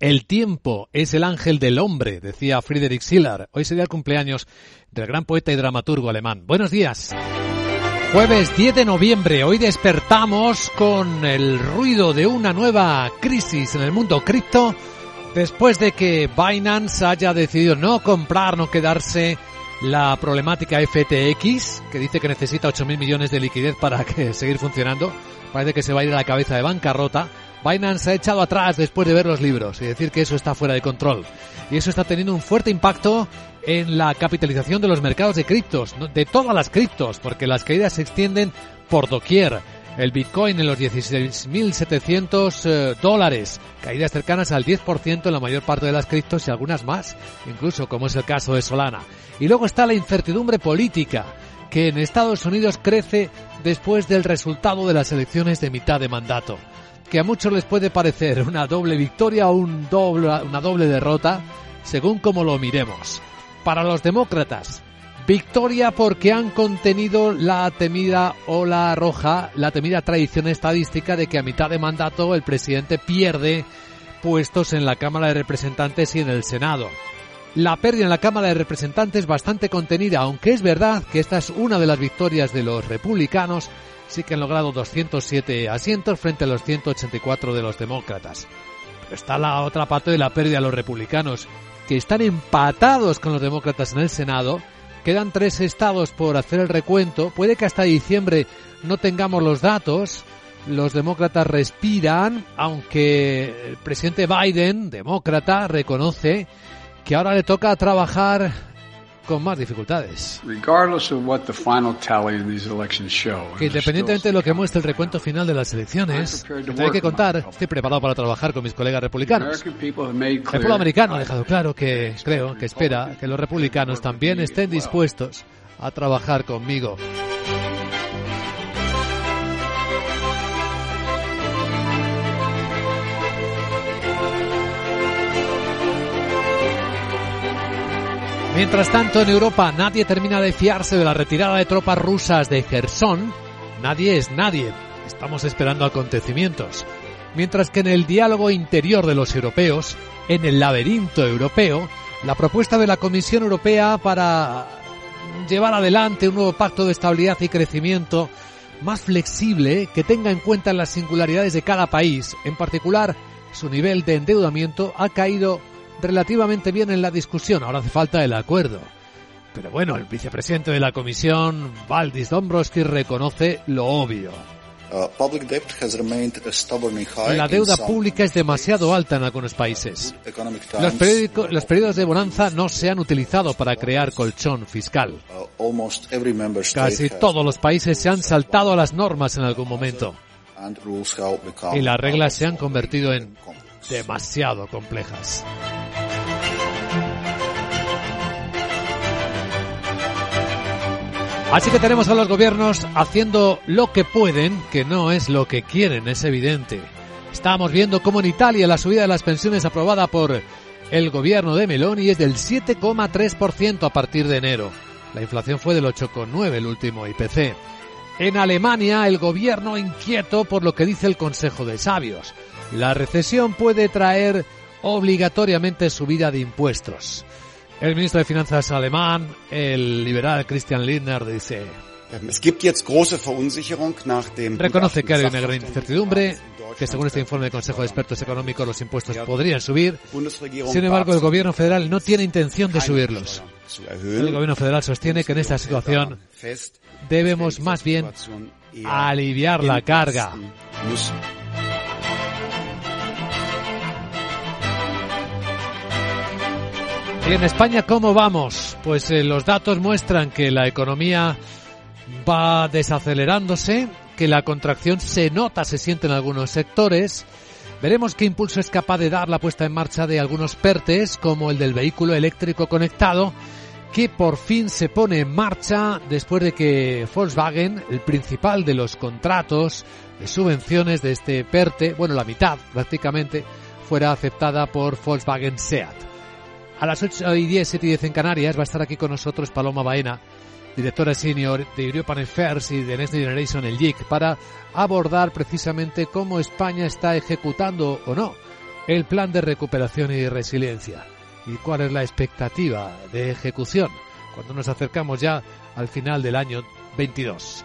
El tiempo es el ángel del hombre, decía Friedrich Schiller. Hoy sería el cumpleaños del gran poeta y dramaturgo alemán. Buenos días. Jueves 10 de noviembre, hoy despertamos con el ruido de una nueva crisis en el mundo cripto después de que Binance haya decidido no comprar, no quedarse la problemática FTX, que dice que necesita 8.000 millones de liquidez para que seguir funcionando. Parece que se va a ir a la cabeza de bancarrota. Binance ha echado atrás después de ver los libros y decir que eso está fuera de control. Y eso está teniendo un fuerte impacto en la capitalización de los mercados de criptos, de todas las criptos, porque las caídas se extienden por doquier. El Bitcoin en los 16.700 eh, dólares, caídas cercanas al 10% en la mayor parte de las criptos y algunas más, incluso como es el caso de Solana. Y luego está la incertidumbre política, que en Estados Unidos crece después del resultado de las elecciones de mitad de mandato que a muchos les puede parecer una doble victoria o un doble, una doble derrota, según como lo miremos. Para los demócratas, victoria porque han contenido la temida ola roja, la temida tradición estadística de que a mitad de mandato el presidente pierde puestos en la Cámara de Representantes y en el Senado. La pérdida en la Cámara de Representantes bastante contenida, aunque es verdad que esta es una de las victorias de los republicanos sí que han logrado 207 asientos frente a los 184 de los demócratas. Pero está la otra parte de la pérdida de los republicanos, que están empatados con los demócratas en el Senado. Quedan tres estados por hacer el recuento. Puede que hasta diciembre no tengamos los datos. Los demócratas respiran, aunque el presidente Biden, demócrata, reconoce que ahora le toca trabajar con más dificultades. Que independientemente de lo que muestre el recuento final de las elecciones, hay que contar, estoy preparado para trabajar con mis colegas republicanos. El pueblo americano ha dejado claro que creo que espera que los republicanos también estén dispuestos a trabajar conmigo. Mientras tanto, en Europa nadie termina de fiarse de la retirada de tropas rusas de Gerson. Nadie es nadie. Estamos esperando acontecimientos. Mientras que en el diálogo interior de los europeos, en el laberinto europeo, la propuesta de la Comisión Europea para llevar adelante un nuevo pacto de estabilidad y crecimiento más flexible que tenga en cuenta las singularidades de cada país, en particular su nivel de endeudamiento, ha caído relativamente bien en la discusión. Ahora hace falta el acuerdo. Pero bueno, el vicepresidente de la Comisión, Valdis Dombrovskis, reconoce lo obvio. Uh, la deuda pública es demasiado alta en algunos países. Los, los, periodos de bonanza no se han utilizado para crear colchón fiscal. Uh, Casi todos los países se han saltado a las normas en algún momento. Y las reglas se han convertido en demasiado complejas. Así que tenemos a los gobiernos haciendo lo que pueden, que no es lo que quieren, es evidente. Estamos viendo cómo en Italia la subida de las pensiones aprobada por el gobierno de Meloni es del 7,3% a partir de enero. La inflación fue del 8,9 el último IPC. En Alemania el gobierno inquieto por lo que dice el Consejo de Sabios. La recesión puede traer obligatoriamente subida de impuestos. El ministro de Finanzas alemán, el liberal Christian Lindner, dice Reconoce que hay una gran incertidumbre, que según este informe del Consejo de Expertos Económicos los impuestos podrían subir. Sin embargo, el gobierno federal no tiene intención de subirlos. El gobierno federal sostiene que en esta situación debemos más bien aliviar la carga. Y en España, ¿cómo vamos? Pues eh, los datos muestran que la economía va desacelerándose, que la contracción se nota, se siente en algunos sectores. Veremos qué impulso es capaz de dar la puesta en marcha de algunos PERTES, como el del vehículo eléctrico conectado, que por fin se pone en marcha después de que Volkswagen, el principal de los contratos de subvenciones de este PERTE, bueno, la mitad prácticamente, fuera aceptada por Volkswagen SEAT. A las 8 y 10, 7 y 10 en Canarias va a estar aquí con nosotros Paloma Baena, directora senior de European Affairs y de Next Generation, el JIC, para abordar precisamente cómo España está ejecutando o no el plan de recuperación y resiliencia y cuál es la expectativa de ejecución cuando nos acercamos ya al final del año 22.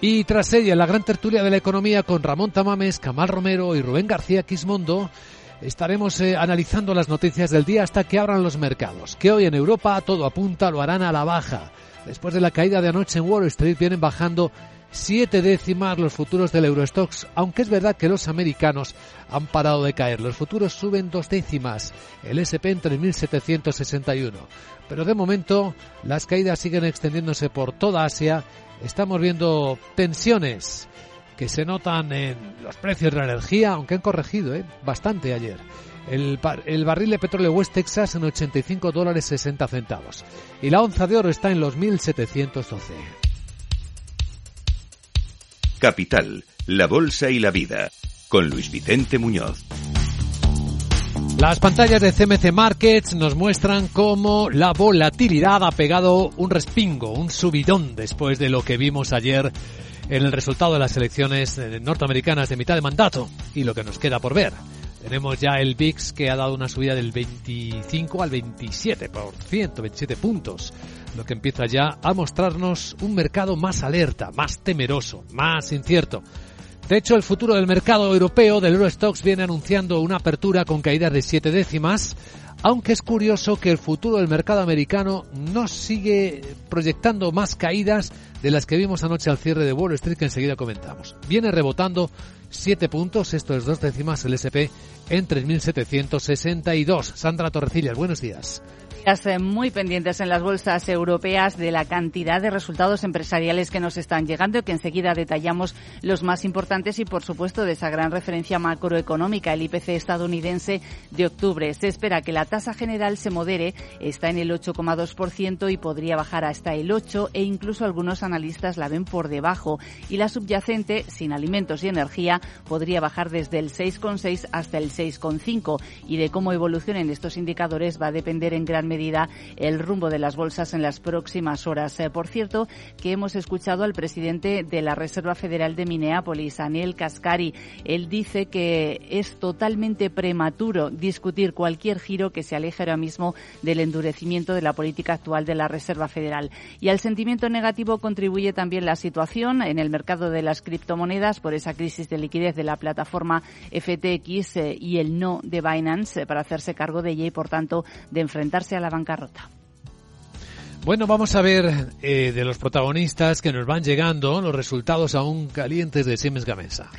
Y tras ella, la gran tertulia de la economía con Ramón Tamames, Camal Romero y Rubén García Quismondo, estaremos eh, analizando las noticias del día hasta que abran los mercados, que hoy en Europa todo apunta lo harán a la baja. Después de la caída de anoche en Wall Street vienen bajando siete décimas los futuros del Eurostox, aunque es verdad que los americanos han parado de caer. Los futuros suben dos décimas, el SP en 3.761. Pero de momento las caídas siguen extendiéndose por toda Asia. Estamos viendo tensiones que se notan en los precios de la energía, aunque han corregido ¿eh? bastante ayer. El, el, barril de petróleo West Texas en 85 dólares 60 centavos. Y la onza de oro está en los 1712. Capital, la Bolsa y la Vida, con Luis Vicente Muñoz. Las pantallas de CMC Markets nos muestran cómo la volatilidad ha pegado un respingo, un subidón después de lo que vimos ayer en el resultado de las elecciones eh, norteamericanas de mitad de mandato y lo que nos queda por ver. Tenemos ya el VIX que ha dado una subida del 25 al 27%, 27 puntos, lo que empieza ya a mostrarnos un mercado más alerta, más temeroso, más incierto. De hecho, el futuro del mercado europeo del Eurostox viene anunciando una apertura con caídas de siete décimas, aunque es curioso que el futuro del mercado americano no sigue proyectando más caídas de las que vimos anoche al cierre de Wall Street que enseguida comentamos. Viene rebotando siete puntos, esto es dos décimas el SP en 3.762. Sandra Torrecillas, buenos días. Eh, muy pendientes en las bolsas europeas de la cantidad de resultados empresariales que nos están llegando que enseguida detallamos los más importantes y por supuesto de esa gran referencia macroeconómica, el IPC estadounidense de octubre. Se espera que la tasa general se modere, está en el 8,2% y podría bajar hasta el 8 e incluso algunos analistas la ven por debajo y la subyacente, sin alimentos y energía, podría bajar desde el 6,6 hasta el 6,5 y de cómo evolucionen estos indicadores va a depender en gran medida el rumbo de las bolsas en las próximas horas. Eh, por cierto, que hemos escuchado al presidente de la Reserva Federal de Minneapolis, Aniel Kaskari. Él dice que es totalmente prematuro discutir cualquier giro que se aleje ahora mismo del endurecimiento de la política actual de la Reserva Federal. Y al sentimiento negativo contribuye también la situación en el mercado de las criptomonedas por esa crisis de liquidez de la plataforma FTX eh, y el no de Binance eh, para hacerse cargo de ella y, por tanto, de enfrentarse a la bancarrota. Bueno, vamos a ver eh, de los protagonistas que nos van llegando los resultados aún calientes de Siemens Gamesa.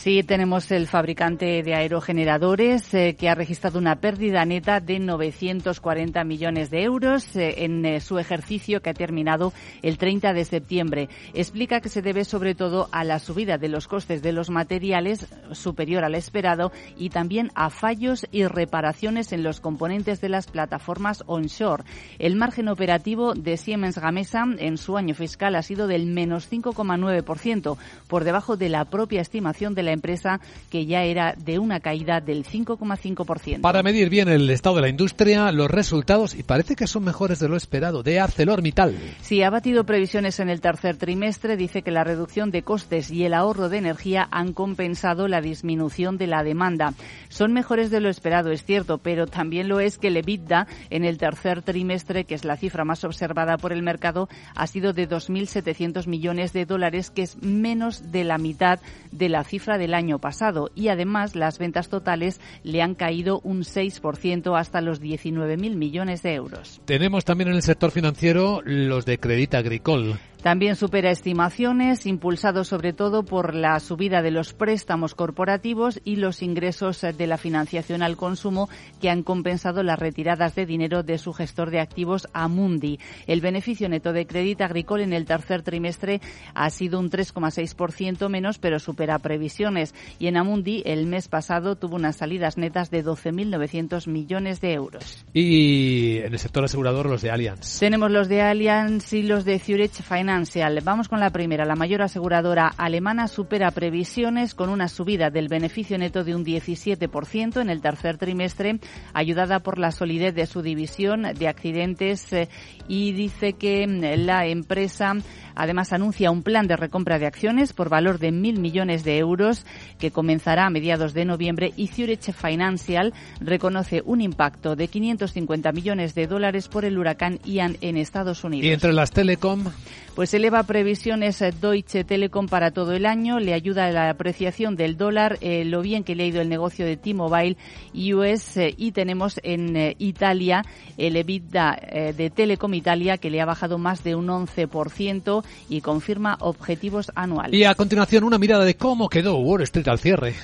Sí, tenemos el fabricante de aerogeneradores eh, que ha registrado una pérdida neta de 940 millones de euros eh, en eh, su ejercicio que ha terminado el 30 de septiembre. Explica que se debe sobre todo a la subida de los costes de los materiales superior al esperado y también a fallos y reparaciones en los componentes de las plataformas onshore. El margen operativo de Siemens Gamesa en su año fiscal ha sido del menos 5,9%, por debajo de la propia estimación de la empresa que ya era de una caída del 5,5%. Para medir bien el estado de la industria, los resultados, y parece que son mejores de lo esperado, de ArcelorMittal. Sí, ha batido previsiones en el tercer trimestre, dice que la reducción de costes y el ahorro de energía han compensado la disminución de la demanda. Son mejores de lo esperado, es cierto, pero también lo es que el EBITDA en el tercer trimestre, que es la cifra más observada por el mercado, ha sido de 2.700 millones de dólares, que es menos de la mitad de la cifra del año pasado y además las ventas totales le han caído un 6% hasta los 19.000 millones de euros. Tenemos también en el sector financiero los de Credit Agricole. También supera estimaciones, impulsado sobre todo por la subida de los préstamos corporativos y los ingresos de la financiación al consumo que han compensado las retiradas de dinero de su gestor de activos Amundi. El beneficio neto de crédito agrícola en el tercer trimestre ha sido un 3,6% menos, pero supera previsiones. Y en Amundi el mes pasado tuvo unas salidas netas de 12.900 millones de euros. Y en el sector asegurador los de Allianz. Tenemos los de Allianz y los de Zurich Finance Financial. Vamos con la primera. La mayor aseguradora alemana supera previsiones con una subida del beneficio neto de un 17% en el tercer trimestre, ayudada por la solidez de su división de accidentes eh, y dice que mm, la empresa Además, anuncia un plan de recompra de acciones por valor de mil millones de euros que comenzará a mediados de noviembre y Zurich Financial reconoce un impacto de 550 millones de dólares por el huracán Ian en Estados Unidos. ¿Y entre las telecom? Pues eleva previsiones Deutsche Telekom para todo el año, le ayuda a la apreciación del dólar, eh, lo bien que le ha ido el negocio de T-Mobile US eh, y tenemos en eh, Italia el EBITDA de Telecom Italia que le ha bajado más de un 11% y confirma objetivos anuales. Y a continuación una mirada de cómo quedó Wall Street al cierre.